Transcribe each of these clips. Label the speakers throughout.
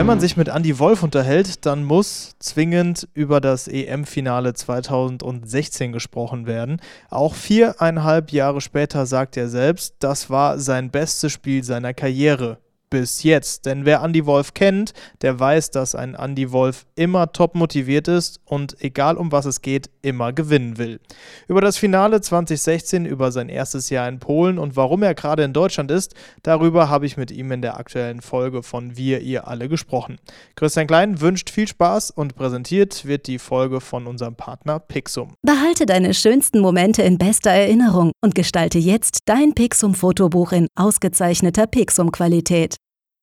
Speaker 1: Wenn man sich mit Andy Wolf unterhält, dann muss zwingend über das EM-Finale 2016 gesprochen werden. Auch viereinhalb Jahre später sagt er selbst, das war sein bestes Spiel seiner Karriere bis jetzt. Denn wer Andy Wolf kennt, der weiß, dass ein Andy Wolf immer top motiviert ist und egal um was es geht, immer gewinnen will. Über das Finale 2016, über sein erstes Jahr in Polen und warum er gerade in Deutschland ist, darüber habe ich mit ihm in der aktuellen Folge von Wir, ihr alle gesprochen. Christian Klein wünscht viel Spaß und präsentiert wird die Folge von unserem Partner Pixum.
Speaker 2: Behalte deine schönsten Momente in bester Erinnerung und gestalte jetzt dein Pixum-Fotobuch in ausgezeichneter Pixum-Qualität.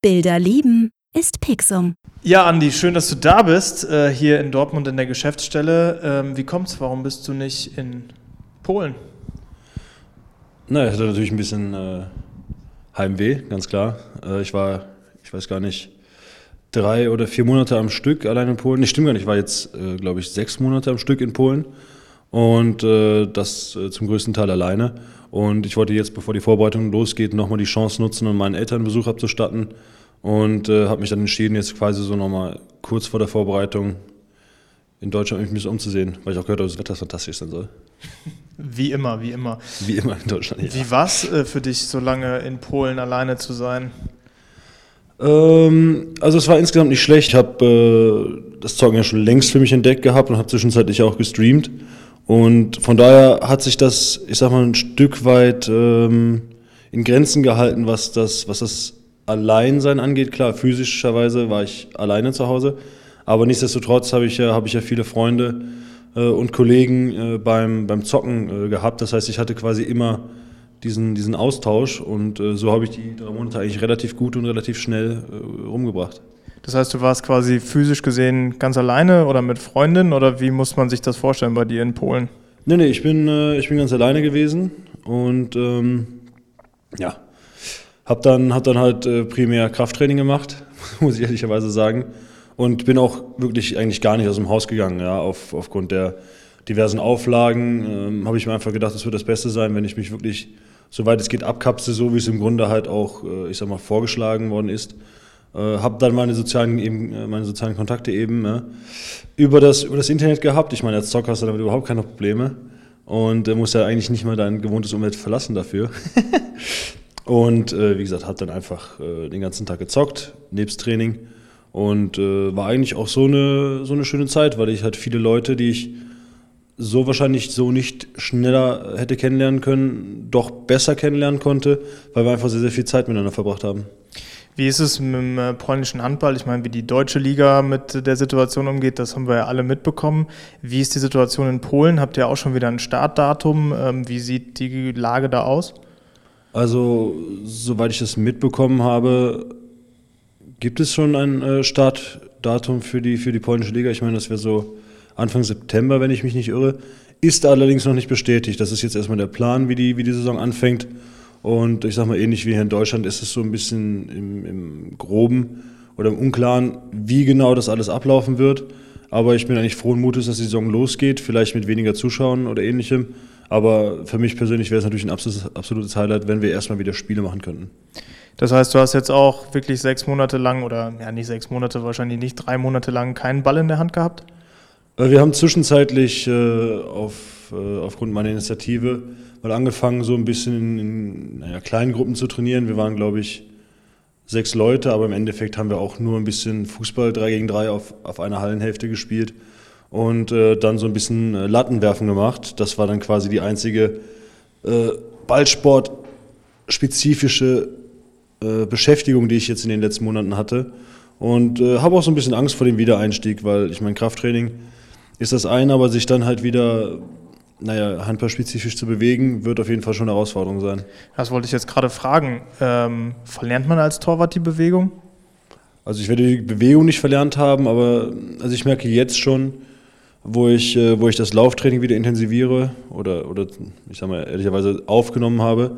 Speaker 2: Bilder lieben ist Pixum.
Speaker 1: Ja, Andi, schön, dass du da bist, äh, hier in Dortmund in der Geschäftsstelle. Ähm, wie kommt's? Warum bist du nicht in Polen?
Speaker 3: Na, ich hatte natürlich ein bisschen äh, Heimweh, ganz klar. Äh, ich war, ich weiß gar nicht, drei oder vier Monate am Stück allein in Polen. Nicht stimmt gar nicht, ich war jetzt, äh, glaube ich, sechs Monate am Stück in Polen und äh, das äh, zum größten Teil alleine. Und ich wollte jetzt, bevor die Vorbereitung losgeht, nochmal die Chance nutzen, um meinen Eltern Besuch abzustatten. Und äh, habe mich dann entschieden, jetzt quasi so nochmal kurz vor der Vorbereitung in Deutschland mich ein bisschen umzusehen, weil ich auch gehört habe, dass das Wetter fantastisch sein soll.
Speaker 1: Wie immer, wie immer.
Speaker 3: Wie immer in Deutschland, ja.
Speaker 1: Wie war es äh, für dich, so lange in Polen alleine zu sein?
Speaker 3: Ähm, also es war insgesamt nicht schlecht. Ich habe äh, das Zocken ja schon längst für mich entdeckt gehabt und habe zwischenzeitlich auch gestreamt. Und von daher hat sich das, ich sag mal, ein Stück weit ähm, in Grenzen gehalten, was das, was das Alleinsein angeht. Klar, physischerweise war ich alleine zu Hause, aber nichtsdestotrotz habe ich ja, habe ich ja viele Freunde äh, und Kollegen äh, beim, beim Zocken äh, gehabt. Das heißt, ich hatte quasi immer diesen, diesen Austausch und äh, so habe ich die drei Monate eigentlich relativ gut und relativ schnell äh, rumgebracht.
Speaker 1: Das heißt, du warst quasi physisch gesehen ganz alleine oder mit Freundin oder wie muss man sich das vorstellen bei dir in Polen?
Speaker 3: Nee, nee, ich bin, äh, ich bin ganz alleine gewesen und ähm, ja, hab dann, hab dann halt äh, primär Krafttraining gemacht, muss ich ehrlicherweise sagen. Und bin auch wirklich eigentlich gar nicht aus dem Haus gegangen, ja, auf, aufgrund der diversen Auflagen. Ähm, habe ich mir einfach gedacht, es wird das Beste sein, wenn ich mich wirklich, soweit es geht, abkapse, so wie es im Grunde halt auch, äh, ich sag mal, vorgeschlagen worden ist. Äh, habe dann meine sozialen, eben, äh, meine sozialen Kontakte eben äh, über, das, über das Internet gehabt. Ich meine, als Zocker hast du damit überhaupt keine Probleme und äh, musst ja eigentlich nicht mal dein gewohntes Umfeld verlassen dafür. und äh, wie gesagt, habe dann einfach äh, den ganzen Tag gezockt, nebst Training und äh, war eigentlich auch so eine, so eine schöne Zeit, weil ich halt viele Leute, die ich so wahrscheinlich so nicht schneller hätte kennenlernen können, doch besser kennenlernen konnte, weil wir einfach sehr, sehr viel Zeit miteinander verbracht haben.
Speaker 1: Wie ist es mit dem äh, polnischen Handball? Ich meine, wie die deutsche Liga mit der Situation umgeht, das haben wir ja alle mitbekommen. Wie ist die Situation in Polen? Habt ihr auch schon wieder ein Startdatum? Ähm, wie sieht die Lage da aus?
Speaker 3: Also, soweit ich das mitbekommen habe, gibt es schon ein äh, Startdatum für die, für die polnische Liga. Ich meine, das wäre so Anfang September, wenn ich mich nicht irre. Ist allerdings noch nicht bestätigt. Das ist jetzt erstmal der Plan, wie die, wie die Saison anfängt. Und ich sage mal, ähnlich wie hier in Deutschland ist es so ein bisschen im, im Groben oder im Unklaren, wie genau das alles ablaufen wird. Aber ich bin eigentlich frohen Mutes, dass die Saison losgeht, vielleicht mit weniger Zuschauern oder ähnlichem. Aber für mich persönlich wäre es natürlich ein absolutes, absolutes Highlight, wenn wir erstmal wieder Spiele machen könnten.
Speaker 1: Das heißt, du hast jetzt auch wirklich sechs Monate lang oder ja nicht sechs Monate, wahrscheinlich nicht drei Monate lang keinen Ball in der Hand gehabt?
Speaker 3: Äh, wir haben zwischenzeitlich äh, auf, äh, aufgrund meiner Initiative mal angefangen, so ein bisschen in, naja, kleinen Gruppen zu trainieren. Wir waren, glaube ich, sechs Leute, aber im Endeffekt haben wir auch nur ein bisschen Fußball 3 gegen 3 auf, auf einer Hallenhälfte gespielt und äh, dann so ein bisschen äh, Lattenwerfen gemacht. Das war dann quasi die einzige äh, Ballsport-spezifische äh, Beschäftigung, die ich jetzt in den letzten Monaten hatte. Und äh, habe auch so ein bisschen Angst vor dem Wiedereinstieg, weil ich mein Krafttraining ist das eine, aber sich dann halt wieder naja, handballspezifisch zu bewegen, wird auf jeden Fall schon eine Herausforderung sein.
Speaker 1: Das wollte ich jetzt gerade fragen. Ähm, verlernt man als Torwart die Bewegung?
Speaker 3: Also ich werde die Bewegung nicht verlernt haben, aber also ich merke jetzt schon, wo ich, äh, wo ich das Lauftraining wieder intensiviere oder, oder ich sag mal ehrlicherweise aufgenommen habe,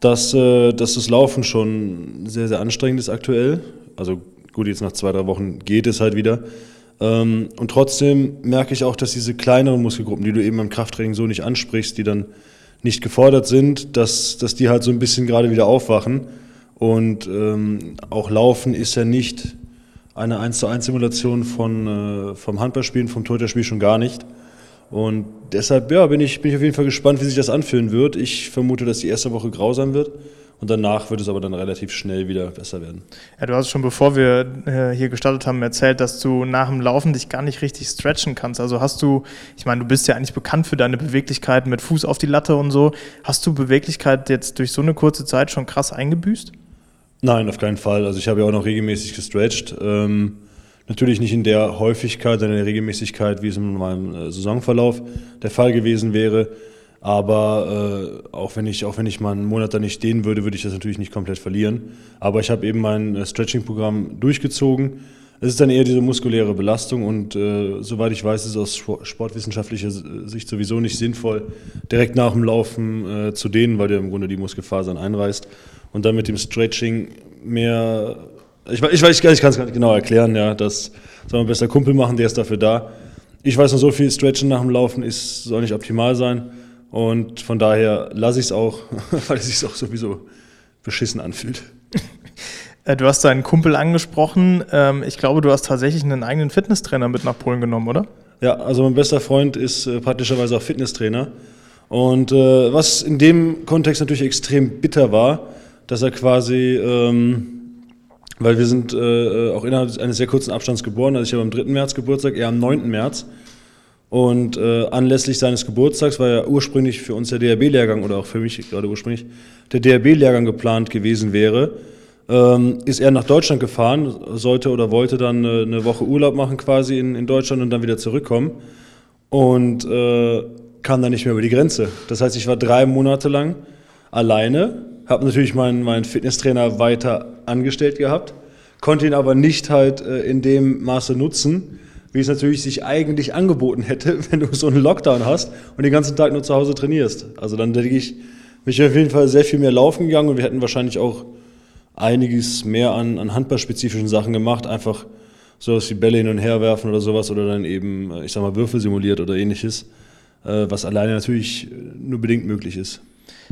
Speaker 3: dass, äh, dass das Laufen schon sehr, sehr anstrengend ist aktuell. Also gut, jetzt nach zwei, drei Wochen geht es halt wieder. Ähm, und trotzdem merke ich auch, dass diese kleineren Muskelgruppen, die du eben beim Krafttraining so nicht ansprichst, die dann nicht gefordert sind, dass, dass die halt so ein bisschen gerade wieder aufwachen. Und ähm, auch Laufen ist ja nicht eine 1 zu 1 Simulation von, äh, vom Handballspielen, vom Torhüterspiel schon gar nicht. Und deshalb ja, bin, ich, bin ich auf jeden Fall gespannt, wie sich das anfühlen wird. Ich vermute, dass die erste Woche grausam wird. Und danach wird es aber dann relativ schnell wieder besser werden.
Speaker 1: Ja, du hast schon, bevor wir äh, hier gestartet haben, erzählt, dass du nach dem Laufen dich gar nicht richtig stretchen kannst. Also hast du, ich meine, du bist ja eigentlich bekannt für deine Beweglichkeit mit Fuß auf die Latte und so. Hast du Beweglichkeit jetzt durch so eine kurze Zeit schon krass eingebüßt?
Speaker 3: Nein, auf keinen Fall. Also ich habe ja auch noch regelmäßig gestretcht. Ähm, natürlich nicht in der Häufigkeit, in der Regelmäßigkeit, wie es in meinem äh, Saisonverlauf der Fall gewesen wäre. Aber äh, auch, wenn ich, auch wenn ich mal einen Monat da nicht stehen würde, würde ich das natürlich nicht komplett verlieren. Aber ich habe eben mein äh, Stretching-Programm durchgezogen. Es ist dann eher diese muskuläre Belastung und äh, soweit ich weiß, ist es aus sportwissenschaftlicher Sicht sowieso nicht sinnvoll, direkt nach dem Laufen äh, zu dehnen, weil der im Grunde die Muskelfasern einreißt. Und dann mit dem Stretching mehr, ich, ich weiß, ich kann es gar nicht genau erklären, ja, das soll man besser Kumpel machen, der ist dafür da. Ich weiß nur so viel, Stretchen nach dem Laufen ist, soll nicht optimal sein. Und von daher lasse ich es auch, weil es sich auch sowieso beschissen anfühlt.
Speaker 1: Äh, du hast deinen Kumpel angesprochen. Ähm, ich glaube, du hast tatsächlich einen eigenen Fitnesstrainer mit nach Polen genommen, oder?
Speaker 3: Ja, also mein bester Freund ist äh, praktischerweise auch Fitnesstrainer. Und äh, was in dem Kontext natürlich extrem bitter war, dass er quasi, ähm, weil wir sind äh, auch innerhalb eines sehr kurzen Abstands geboren, also ich habe am 3. März Geburtstag, er am 9. März. Und äh, anlässlich seines Geburtstags war ja ursprünglich für uns der DRB-Lehrgang oder auch für mich gerade ursprünglich der DRB-Lehrgang geplant gewesen wäre. Ähm, ist er nach Deutschland gefahren, sollte oder wollte dann äh, eine Woche Urlaub machen quasi in, in Deutschland und dann wieder zurückkommen. Und äh, kam dann nicht mehr über die Grenze. Das heißt, ich war drei Monate lang alleine, habe natürlich meinen, meinen Fitnesstrainer weiter angestellt gehabt, konnte ihn aber nicht halt äh, in dem Maße nutzen, wie es natürlich sich eigentlich angeboten hätte, wenn du so einen Lockdown hast und den ganzen Tag nur zu Hause trainierst. Also dann denke ich, bin ich auf jeden Fall sehr viel mehr laufen gegangen und wir hätten wahrscheinlich auch einiges mehr an, an handballspezifischen Sachen gemacht, einfach sowas wie Bälle hin und her werfen oder sowas oder dann eben, äh, ich sag mal, Würfel simuliert oder ähnliches, äh, was alleine natürlich nur bedingt möglich ist.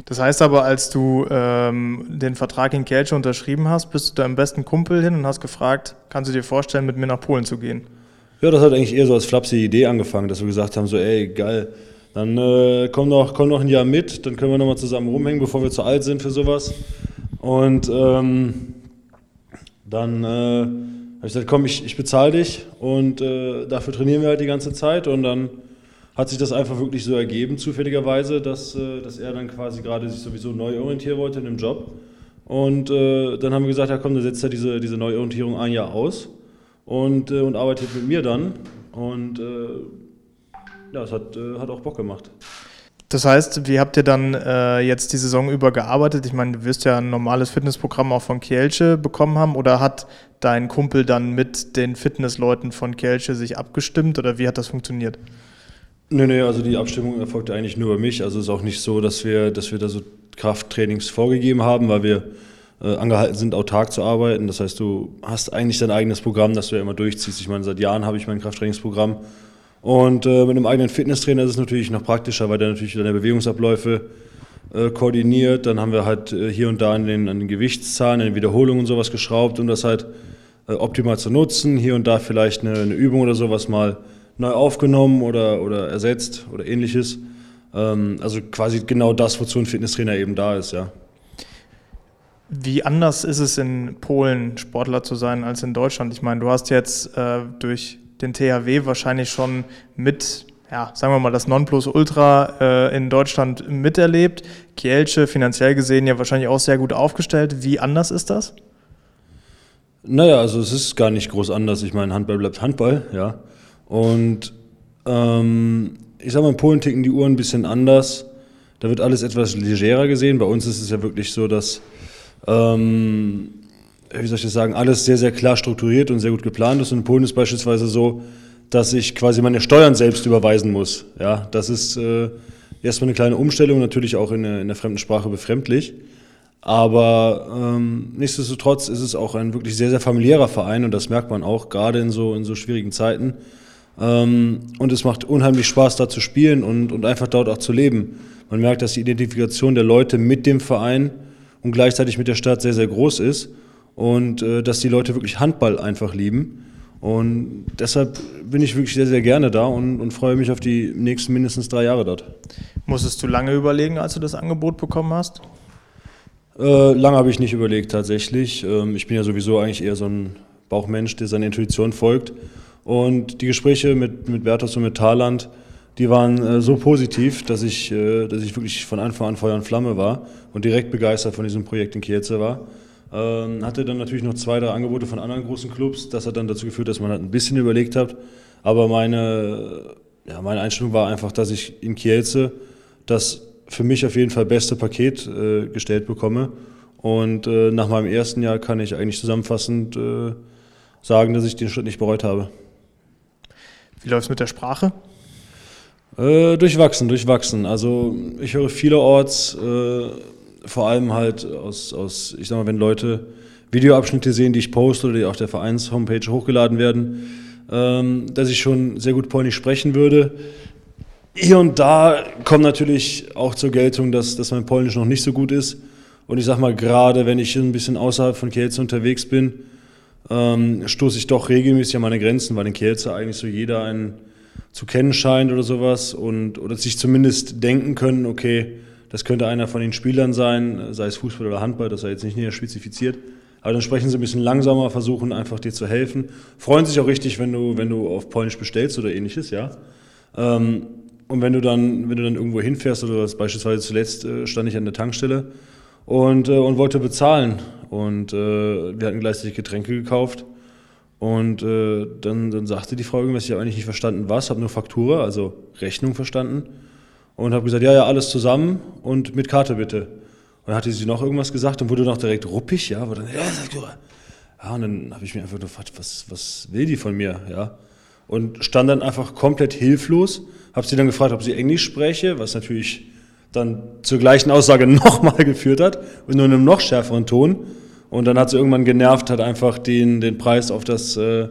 Speaker 1: Das heißt aber, als du ähm, den Vertrag in Kielce unterschrieben hast, bist du deinem besten Kumpel hin und hast gefragt, kannst du dir vorstellen, mit mir nach Polen zu gehen?
Speaker 3: Ja, das hat eigentlich eher so als flapsige Idee angefangen, dass wir gesagt haben, so ey, geil, dann äh, komm, noch, komm noch ein Jahr mit, dann können wir nochmal zusammen rumhängen, bevor wir zu alt sind für sowas. Und ähm, dann äh, habe ich gesagt, komm, ich, ich bezahle dich und äh, dafür trainieren wir halt die ganze Zeit und dann hat sich das einfach wirklich so ergeben, zufälligerweise, dass, äh, dass er dann quasi gerade sich sowieso neu orientieren wollte in dem Job. Und äh, dann haben wir gesagt, ja komm, dann setzt er diese, diese Neuorientierung ein Jahr aus und, äh, und arbeitet mit mir dann. Und äh, ja, es hat, äh, hat auch Bock gemacht.
Speaker 1: Das heißt, wie habt ihr dann äh, jetzt die Saison über gearbeitet? Ich meine, du wirst ja ein normales Fitnessprogramm auch von Kielce bekommen haben oder hat dein Kumpel dann mit den Fitnessleuten von Kielce sich abgestimmt oder wie hat das funktioniert?
Speaker 3: Nee, nee, also die Abstimmung erfolgte eigentlich nur über mich. Also es ist auch nicht so, dass wir, dass wir da so Krafttrainings vorgegeben haben, weil wir äh, angehalten sind, autark zu arbeiten. Das heißt, du hast eigentlich dein eigenes Programm, das du ja immer durchziehst. Ich meine, seit Jahren habe ich mein Krafttrainingsprogramm. Und äh, mit einem eigenen Fitnesstrainer ist es natürlich noch praktischer, weil der natürlich deine Bewegungsabläufe äh, koordiniert. Dann haben wir halt äh, hier und da an den, an den Gewichtszahlen, an den Wiederholungen und sowas geschraubt, um das halt äh, optimal zu nutzen. Hier und da vielleicht eine, eine, Übung oder sowas mal neu aufgenommen oder, oder ersetzt oder ähnliches. Ähm, also quasi genau das, wozu ein Fitnesstrainer eben da ist, ja.
Speaker 1: Wie anders ist es in Polen, Sportler zu sein, als in Deutschland? Ich meine, du hast jetzt äh, durch den THW wahrscheinlich schon mit, ja, sagen wir mal, das Nonplusultra äh, in Deutschland miterlebt. Kielce finanziell gesehen ja wahrscheinlich auch sehr gut aufgestellt. Wie anders ist das?
Speaker 3: Naja, also es ist gar nicht groß anders. Ich meine, Handball bleibt Handball, ja. Und ähm, ich sag mal, in Polen ticken die Uhren ein bisschen anders. Da wird alles etwas legerer gesehen. Bei uns ist es ja wirklich so, dass ähm, wie soll ich das sagen, alles sehr, sehr klar strukturiert und sehr gut geplant ist. Und in Polen ist beispielsweise so, dass ich quasi meine Steuern selbst überweisen muss. Ja, das ist äh, erstmal eine kleine Umstellung, natürlich auch in, in der fremden Sprache befremdlich. Aber ähm, nichtsdestotrotz ist es auch ein wirklich sehr, sehr familiärer Verein und das merkt man auch, gerade in so, in so schwierigen Zeiten. Ähm, und es macht unheimlich Spaß, da zu spielen und, und einfach dort auch zu leben. Man merkt, dass die Identifikation der Leute mit dem Verein und gleichzeitig mit der Stadt sehr, sehr groß ist. und äh, dass die Leute wirklich Handball einfach lieben. Und deshalb bin ich wirklich sehr, sehr gerne da und, und freue mich auf die nächsten mindestens drei Jahre dort.
Speaker 1: Musstest du lange überlegen, als du das Angebot bekommen hast?
Speaker 3: Äh, lange habe ich nicht überlegt tatsächlich. Ähm, ich bin ja sowieso eigentlich eher so ein Bauchmensch, der seiner Intuition folgt. Und die Gespräche mit, mit Bertos und mit Thaland, die waren äh, so positiv, dass ich, äh, dass ich wirklich von Anfang an Feuer und Flamme war und direkt begeistert von diesem Projekt in Kielce war. Ähm, hatte dann natürlich noch zwei, drei Angebote von anderen großen Clubs. Das hat dann dazu geführt, dass man halt ein bisschen überlegt hat. Aber meine, ja, meine Einstellung war einfach, dass ich in Kielce das für mich auf jeden Fall beste Paket äh, gestellt bekomme. Und äh, nach meinem ersten Jahr kann ich eigentlich zusammenfassend äh, sagen, dass ich den Schritt nicht bereut habe.
Speaker 1: Wie läuft es mit der Sprache?
Speaker 3: Äh, durchwachsen, durchwachsen. Also ich höre vielerorts, äh, vor allem halt aus, aus, ich sag mal, wenn Leute Videoabschnitte sehen, die ich poste oder die auf der Vereins-Homepage hochgeladen werden, ähm, dass ich schon sehr gut Polnisch sprechen würde. Hier und da kommt natürlich auch zur Geltung, dass, dass mein Polnisch noch nicht so gut ist. Und ich sag mal, gerade wenn ich ein bisschen außerhalb von Kielce unterwegs bin, ähm, stoße ich doch regelmäßig an meine Grenzen, weil in Kielce eigentlich so jeder einen zu kennen scheint oder sowas und oder sich zumindest denken können, okay, das könnte einer von den Spielern sein, sei es Fußball oder Handball, das sei jetzt nicht näher spezifiziert. Aber dann sprechen sie ein bisschen langsamer, versuchen einfach dir zu helfen. Freuen sich auch richtig, wenn du, wenn du auf Polnisch bestellst oder ähnliches, ja. Ähm, und wenn du dann, wenn du dann irgendwo hinfährst oder was, beispielsweise zuletzt äh, stand ich an der Tankstelle und, äh, und wollte bezahlen. Und äh, wir hatten gleichzeitig Getränke gekauft. Und äh, dann, dann sagte die Frau irgendwas, ich habe eigentlich nicht verstanden, was, habe nur Faktura, also Rechnung verstanden. Und habe gesagt, ja, ja, alles zusammen und mit Karte bitte. Und dann hatte sie noch irgendwas gesagt und wurde noch direkt ruppig, ja, wurde dann, ja, Faktura. Ja, und dann habe ich mir einfach gefragt, was, was will die von mir, ja. Und stand dann einfach komplett hilflos habe sie dann gefragt, ob sie Englisch spreche, was natürlich dann zur gleichen Aussage nochmal geführt hat nur in einem noch schärferen Ton. Und dann hat sie irgendwann genervt, hat einfach den, den Preis auf das äh,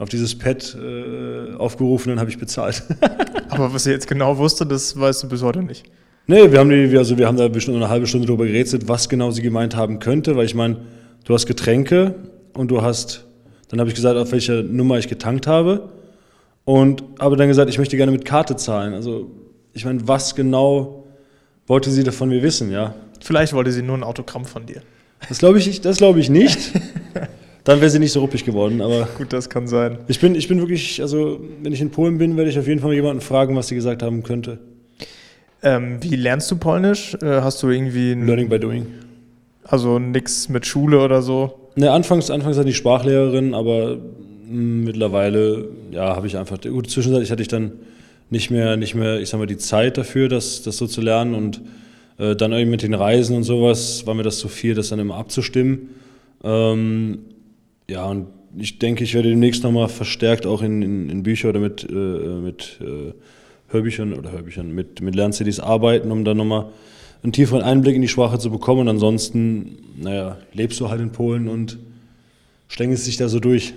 Speaker 3: auf dieses Pad äh, aufgerufen, dann habe ich bezahlt.
Speaker 1: Aber was sie jetzt genau wusste, das weißt du bis heute nicht.
Speaker 3: Nee, wir haben, die, also wir haben da bestimmt eine halbe Stunde darüber gerätselt, was genau sie gemeint haben könnte, weil ich meine, du hast Getränke und du hast, dann habe ich gesagt, auf welcher Nummer ich getankt habe. Und habe dann gesagt, ich möchte gerne mit Karte zahlen. Also, ich meine, was genau wollte sie davon mir wissen, ja?
Speaker 1: Vielleicht wollte sie nur ein Autogramm von dir.
Speaker 3: Das glaube ich, das glaube ich nicht. Dann wäre sie nicht so ruppig geworden, aber.
Speaker 1: Gut, das kann sein.
Speaker 3: Ich bin, ich bin wirklich, also, wenn ich in Polen bin, werde ich auf jeden Fall jemanden fragen, was sie gesagt haben könnte.
Speaker 1: Ähm, wie lernst du Polnisch? Äh, hast du irgendwie.
Speaker 3: Learning by doing.
Speaker 1: Also nichts mit Schule oder so?
Speaker 3: Ne, anfangs, anfangs hat die Sprachlehrerin, aber Mittlerweile, ja, habe ich einfach, gut, zwischenzeitlich hatte ich dann nicht mehr, nicht mehr, ich sag mal, die Zeit dafür, das, das so zu lernen und äh, dann irgendwie mit den Reisen und sowas war mir das zu viel, das dann immer abzustimmen. Ähm, ja, und ich denke, ich werde demnächst nochmal verstärkt auch in, in, in Bücher oder mit, äh, mit äh, Hörbüchern oder Hörbüchern, mit, mit Lern-CDs arbeiten, um dann nochmal einen tieferen Einblick in die Sprache zu bekommen. Und ansonsten, naja, lebst du halt in Polen und stängelst dich da so durch.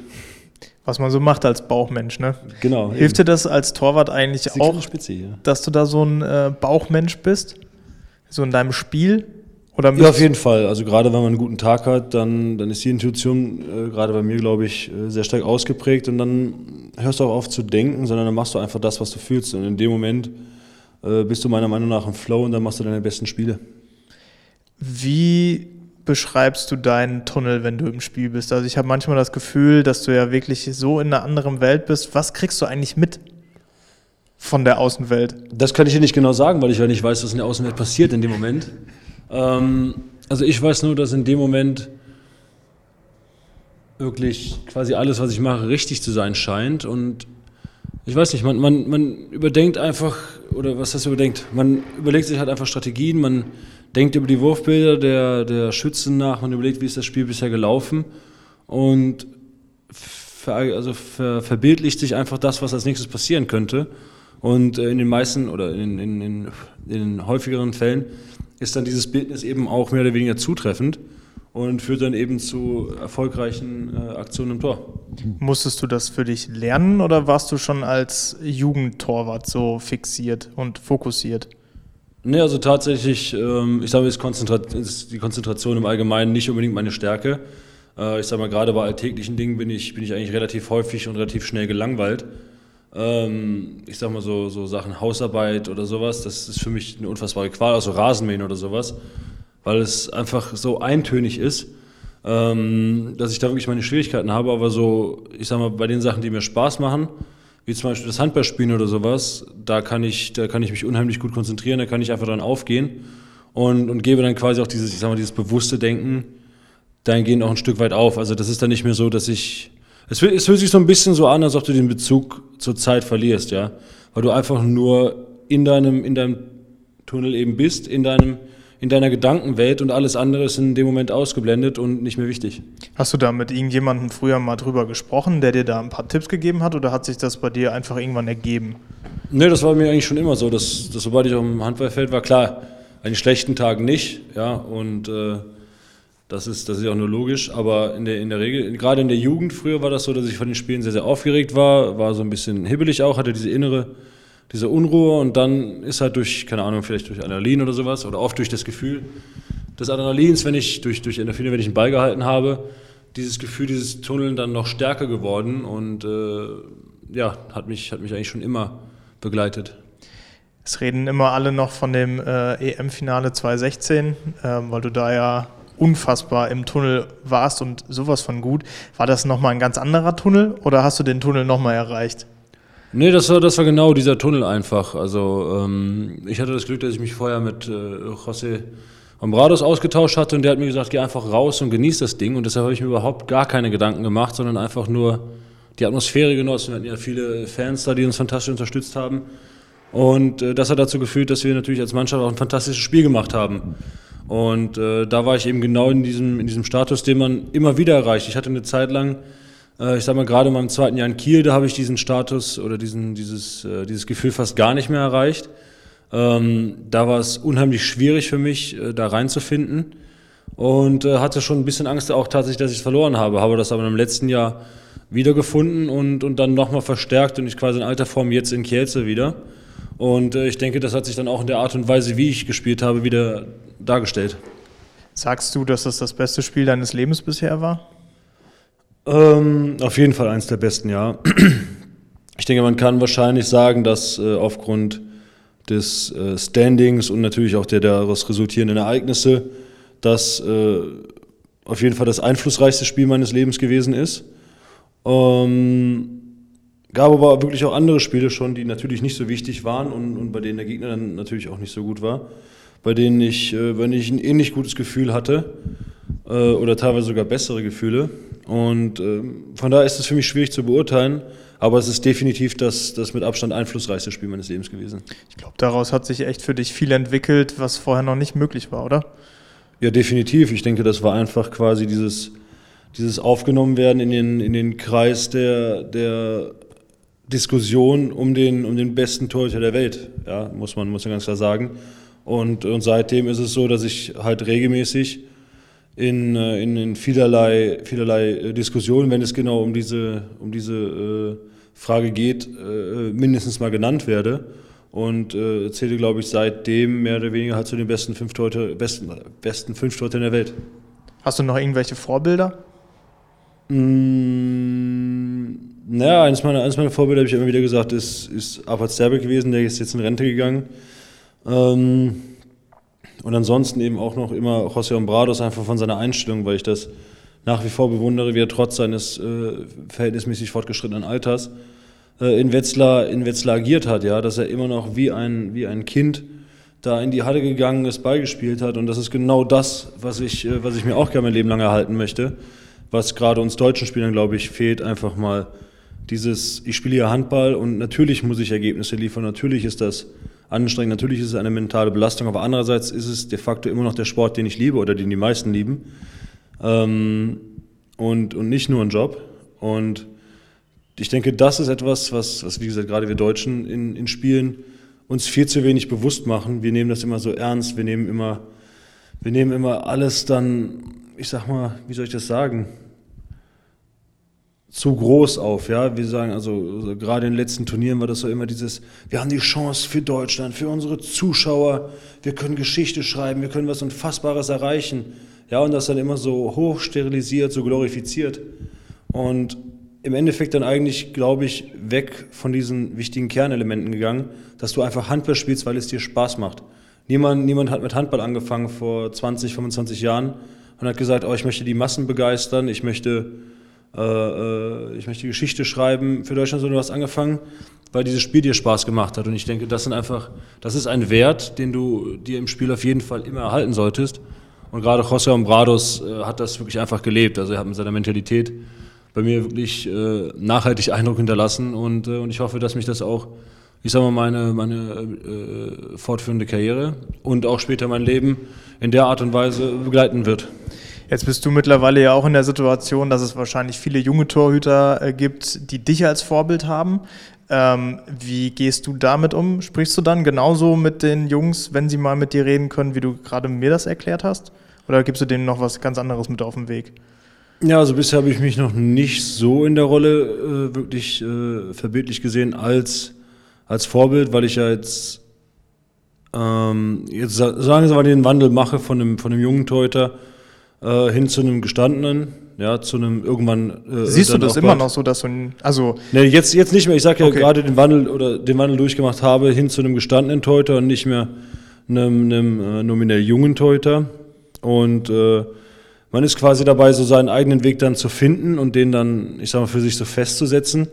Speaker 1: Was man so macht als Bauchmensch, ne?
Speaker 3: Genau.
Speaker 1: Hilft dir das als Torwart eigentlich
Speaker 3: das
Speaker 1: auch,
Speaker 3: ja.
Speaker 1: dass du da so ein äh, Bauchmensch bist? So in deinem Spiel?
Speaker 3: Oder ja, auf jeden Fall. Also gerade wenn man einen guten Tag hat, dann, dann ist die Intuition äh, gerade bei mir, glaube ich, äh, sehr stark ausgeprägt und dann hörst du auch auf zu denken, sondern dann machst du einfach das, was du fühlst. Und in dem Moment äh, bist du meiner Meinung nach im Flow und dann machst du deine besten Spiele.
Speaker 1: Wie beschreibst du deinen Tunnel, wenn du im Spiel bist? Also ich habe manchmal das Gefühl, dass du ja wirklich so in einer anderen Welt bist. Was kriegst du eigentlich mit von der Außenwelt?
Speaker 3: Das kann ich dir nicht genau sagen, weil ich ja nicht weiß, was in der Außenwelt passiert in dem Moment. Ähm, also ich weiß nur, dass in dem Moment wirklich quasi alles, was ich mache, richtig zu sein scheint und ich weiß nicht, man, man, man überdenkt einfach, oder was heißt überdenkt? Man überlegt sich halt einfach Strategien, man denkt über die Wurfbilder der, der Schützen nach, man überlegt, wie ist das Spiel bisher gelaufen und ver, also ver, verbildlicht sich einfach das, was als nächstes passieren könnte. Und äh, in den meisten oder in, in, in, in den häufigeren Fällen ist dann dieses Bildnis eben auch mehr oder weniger zutreffend und führt dann eben zu erfolgreichen äh, Aktionen im Tor.
Speaker 1: Musstest du das für dich lernen oder warst du schon als Jugendtorwart so fixiert und fokussiert?
Speaker 3: Nee, also tatsächlich, ähm, ich sage, ist, ist die Konzentration im Allgemeinen nicht unbedingt meine Stärke. Äh, ich sag mal, gerade bei alltäglichen Dingen bin ich, bin ich eigentlich relativ häufig und relativ schnell gelangweilt. Ähm, ich sag mal so, so Sachen Hausarbeit oder sowas, das ist für mich eine unfassbare Qual, also Rasenmähen oder sowas, weil es einfach so eintönig ist, ähm, dass ich da wirklich meine Schwierigkeiten habe. Aber so, ich sag mal, bei den Sachen, die mir Spaß machen, wie zum Beispiel das Handballspielen oder sowas, da kann ich, da kann ich mich unheimlich gut konzentrieren, da kann ich einfach dran aufgehen und, und gebe dann quasi auch dieses, ich sag mal, dieses bewusste Denken dahingehend auch ein Stück weit auf. Also das ist dann nicht mehr so, dass ich es, es fühlt sich so ein bisschen so an, als ob du den Bezug zur Zeit verlierst, ja. Weil du einfach nur in deinem, in deinem Tunnel eben bist, in deinem, in deiner Gedankenwelt und alles andere ist in dem Moment ausgeblendet und nicht mehr wichtig.
Speaker 1: Hast du da mit irgendjemandem früher mal drüber gesprochen, der dir da ein paar Tipps gegeben hat oder hat sich das bei dir einfach irgendwann ergeben?
Speaker 3: Nee, das war mir eigentlich schon immer so, dass, dass sobald ich auf dem Handballfeld war, klar, an den schlechten Tagen nicht, ja, und äh, das ist, das ist auch nur logisch, aber in der, in der Regel, gerade in der Jugend früher war das so, dass ich von den Spielen sehr, sehr aufgeregt war, war so ein bisschen hibbelig auch, hatte diese innere, diese Unruhe und dann ist halt durch, keine Ahnung, vielleicht durch Adrenalin oder sowas oder oft durch das Gefühl des Adrenalins, wenn ich durch, durch Endorphine, wenn ich einen Ball gehalten habe, dieses Gefühl, dieses Tunneln dann noch stärker geworden und äh, ja, hat mich, hat mich eigentlich schon immer begleitet.
Speaker 1: Es reden immer alle noch von dem äh, EM-Finale 2016, ähm, weil du da ja unfassbar im Tunnel warst und sowas von gut. War das nochmal ein ganz anderer Tunnel oder hast du den Tunnel nochmal erreicht?
Speaker 3: Nee, das war, das war genau dieser Tunnel einfach. Also ähm, ich hatte das Glück, dass ich mich vorher mit äh, José Ambrados ausgetauscht hatte und der hat mir gesagt, geh einfach raus und genieß das Ding. Und deshalb habe ich mir überhaupt gar keine Gedanken gemacht, sondern einfach nur die Atmosphäre genossen. Wir hatten ja viele Fans da, die uns fantastisch unterstützt haben. Und äh, das hat dazu geführt, dass wir natürlich als Mannschaft auch ein fantastisches Spiel gemacht haben. Und äh, da war ich eben genau in diesem, in diesem Status, den man immer wieder erreicht. Ich hatte eine Zeit lang, äh, ich sag mal gerade in meinem zweiten Jahr in Kiel, da habe ich diesen Status oder diesen, dieses, äh, dieses Gefühl fast gar nicht mehr erreicht. Ähm, da war es unheimlich schwierig für mich, äh, da reinzufinden. Und äh, hatte schon ein bisschen Angst auch tatsächlich, dass ich es verloren habe. Habe das aber im letzten Jahr wiedergefunden und, und dann nochmal verstärkt und ich quasi in alter Form jetzt in Kielce wieder. Und äh, ich denke, das hat sich dann auch in der Art und Weise, wie ich gespielt habe, wieder dargestellt.
Speaker 1: Sagst du, dass das das beste Spiel deines Lebens bisher war?
Speaker 3: Ähm, auf jeden Fall eins der besten, ja. Ich denke, man kann wahrscheinlich sagen, dass äh, aufgrund des äh, Standings und natürlich auch der daraus resultierenden Ereignisse das äh, auf jeden Fall das einflussreichste Spiel meines Lebens gewesen ist. Ähm, Gab aber wirklich auch andere Spiele schon, die natürlich nicht so wichtig waren und, und bei denen der Gegner dann natürlich auch nicht so gut war. Bei denen ich, äh, wenn ich ein ähnlich gutes Gefühl hatte äh, oder teilweise sogar bessere Gefühle. Und äh, von daher ist es für mich schwierig zu beurteilen, aber es ist definitiv das, das mit Abstand einflussreichste Spiel meines Lebens gewesen.
Speaker 1: Ich glaube, daraus hat sich echt für dich viel entwickelt, was vorher noch nicht möglich war, oder?
Speaker 3: Ja, definitiv. Ich denke, das war einfach quasi dieses, dieses Aufgenommen in den, in den Kreis der, der Diskussion um den, um den besten Torhüter der Welt, ja, muss man, muss man ganz klar sagen. Und, und seitdem ist es so, dass ich halt regelmäßig in, äh, in, in vielerlei, vielerlei äh, Diskussionen, wenn es genau um diese, um diese äh, Frage geht, äh, mindestens mal genannt werde. Und äh, zähle, glaube ich, seitdem mehr oder weniger halt zu den besten fünf Torhüter, besten, besten fünf Torhütern der Welt.
Speaker 1: Hast du noch irgendwelche Vorbilder?
Speaker 3: Mmh, naja, eines meiner, eines meiner Vorbilder, habe ich immer wieder gesagt, ist, ist Arpad Sterbe gewesen, der ist jetzt in Rente gegangen. Ähm, und ansonsten eben auch noch immer José Ombrados einfach von seiner Einstellung, weil ich das nach wie vor bewundere, wie er trotz seines äh, verhältnismäßig fortgeschrittenen Alters äh, in, Wetzlar, in Wetzlar agiert hat, ja, dass er immer noch wie ein, wie ein Kind da in die Halle gegangen ist, beigespielt hat. Und das ist genau das, was ich, äh, was ich mir auch gerne mein Leben lang erhalten möchte was gerade uns deutschen Spielern, glaube ich, fehlt, einfach mal dieses, ich spiele hier Handball und natürlich muss ich Ergebnisse liefern, natürlich ist das anstrengend, natürlich ist es eine mentale Belastung, aber andererseits ist es de facto immer noch der Sport, den ich liebe oder den die meisten lieben ähm, und, und nicht nur ein Job. Und ich denke, das ist etwas, was, was wie gesagt, gerade wir Deutschen in, in Spielen uns viel zu wenig bewusst machen. Wir nehmen das immer so ernst, wir nehmen immer, wir nehmen immer alles dann, ich sag mal, wie soll ich das sagen? Zu groß auf. Ja, wir sagen also, also, gerade in den letzten Turnieren war das so immer dieses, wir haben die Chance für Deutschland, für unsere Zuschauer, wir können Geschichte schreiben, wir können was Unfassbares erreichen. Ja, und das dann immer so hoch sterilisiert, so glorifiziert. Und im Endeffekt dann eigentlich, glaube ich, weg von diesen wichtigen Kernelementen gegangen, dass du einfach Handball spielst, weil es dir Spaß macht. Niemand, niemand hat mit Handball angefangen vor 20, 25 Jahren und hat gesagt, oh, ich möchte die Massen begeistern, ich möchte, äh, äh, ich möchte Geschichte schreiben für Deutschland, sondern du hast angefangen, weil dieses Spiel dir Spaß gemacht hat. Und ich denke, das sind einfach, das ist ein Wert, den du dir im Spiel auf jeden Fall immer erhalten solltest. Und gerade José Ombrados äh, hat das wirklich einfach gelebt. Also er hat mit seiner Mentalität bei mir wirklich äh, nachhaltig Eindruck hinterlassen und, äh, und ich hoffe, dass mich das auch, ich sage mal, meine, meine äh, fortführende Karriere und auch später mein Leben in der Art und Weise begleiten wird.
Speaker 1: Jetzt bist du mittlerweile ja auch in der Situation, dass es wahrscheinlich viele junge Torhüter äh, gibt, die dich als Vorbild haben. Ähm, wie gehst du damit um? Sprichst du dann genauso mit den Jungs, wenn sie mal mit dir reden können, wie du gerade mir das erklärt hast? Oder gibst du denen noch was ganz anderes mit auf den Weg?
Speaker 3: Ja, also bisher habe ich mich noch nicht so in der Rolle äh, wirklich äh, verbildlich gesehen als, als Vorbild, weil ich ja jetzt, ähm, jetzt sagen Sie mal den Wandel mache von einem, von einem jungen Teuter äh, hin zu einem gestandenen, ja, zu einem irgendwann.
Speaker 1: Äh, Siehst du das immer noch so, dass du ein, also.
Speaker 3: Nee, jetzt, jetzt nicht mehr. Ich sage ja okay. gerade den Wandel oder den Wandel durchgemacht habe hin zu einem gestandenen Teuter und nicht mehr einem, einem äh, nominell jungen Teuter. Und äh, man ist quasi dabei, so seinen eigenen Weg dann zu finden und den dann, ich sag mal, für sich so festzusetzen.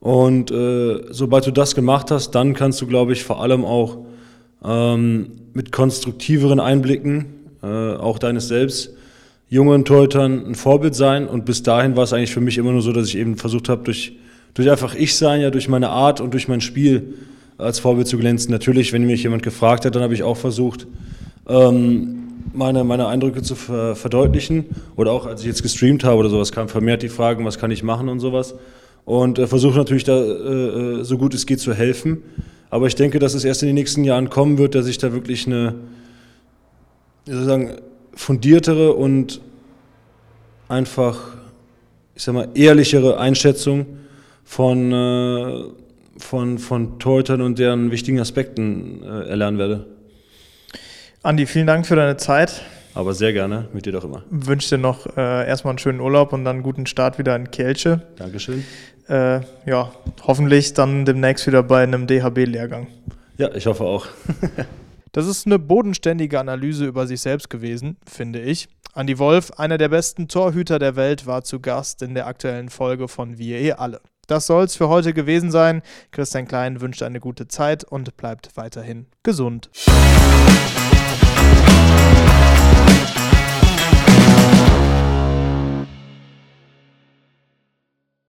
Speaker 3: Und äh, sobald du das gemacht hast, dann kannst du, glaube ich, vor allem auch ähm, mit konstruktiveren Einblicken, äh, auch deines Selbst, jungen Teutern ein Vorbild sein. Und bis dahin war es eigentlich für mich immer nur so, dass ich eben versucht habe, durch, durch einfach ich sein, ja, durch meine Art und durch mein Spiel als Vorbild zu glänzen. Natürlich, wenn mich jemand gefragt hat, dann habe ich auch versucht, ähm, meine, meine Eindrücke zu ver verdeutlichen. Oder auch als ich jetzt gestreamt habe oder sowas, kam vermehrt die Fragen, was kann ich machen und sowas. Und äh, versuche natürlich da äh, äh, so gut es geht zu helfen. Aber ich denke, dass es erst in den nächsten Jahren kommen wird, dass ich da wirklich eine sozusagen fundiertere und einfach, ich sag mal, ehrlichere Einschätzung von, äh, von, von Torhütern und deren wichtigen Aspekten äh, erlernen werde.
Speaker 1: Andi, vielen Dank für deine Zeit.
Speaker 3: Aber sehr gerne, mit dir doch immer.
Speaker 1: Wünsche dir noch äh, erstmal einen schönen Urlaub und dann einen guten Start wieder in Kielce.
Speaker 3: Dankeschön.
Speaker 1: Äh, ja, hoffentlich dann demnächst wieder bei einem DHB-Lehrgang.
Speaker 3: Ja, ich hoffe auch.
Speaker 1: das ist eine bodenständige Analyse über sich selbst gewesen, finde ich. Andi Wolf, einer der besten Torhüter der Welt, war zu Gast in der aktuellen Folge von Wir eh alle. Das soll es für heute gewesen sein. Christian Klein wünscht eine gute Zeit und bleibt weiterhin gesund.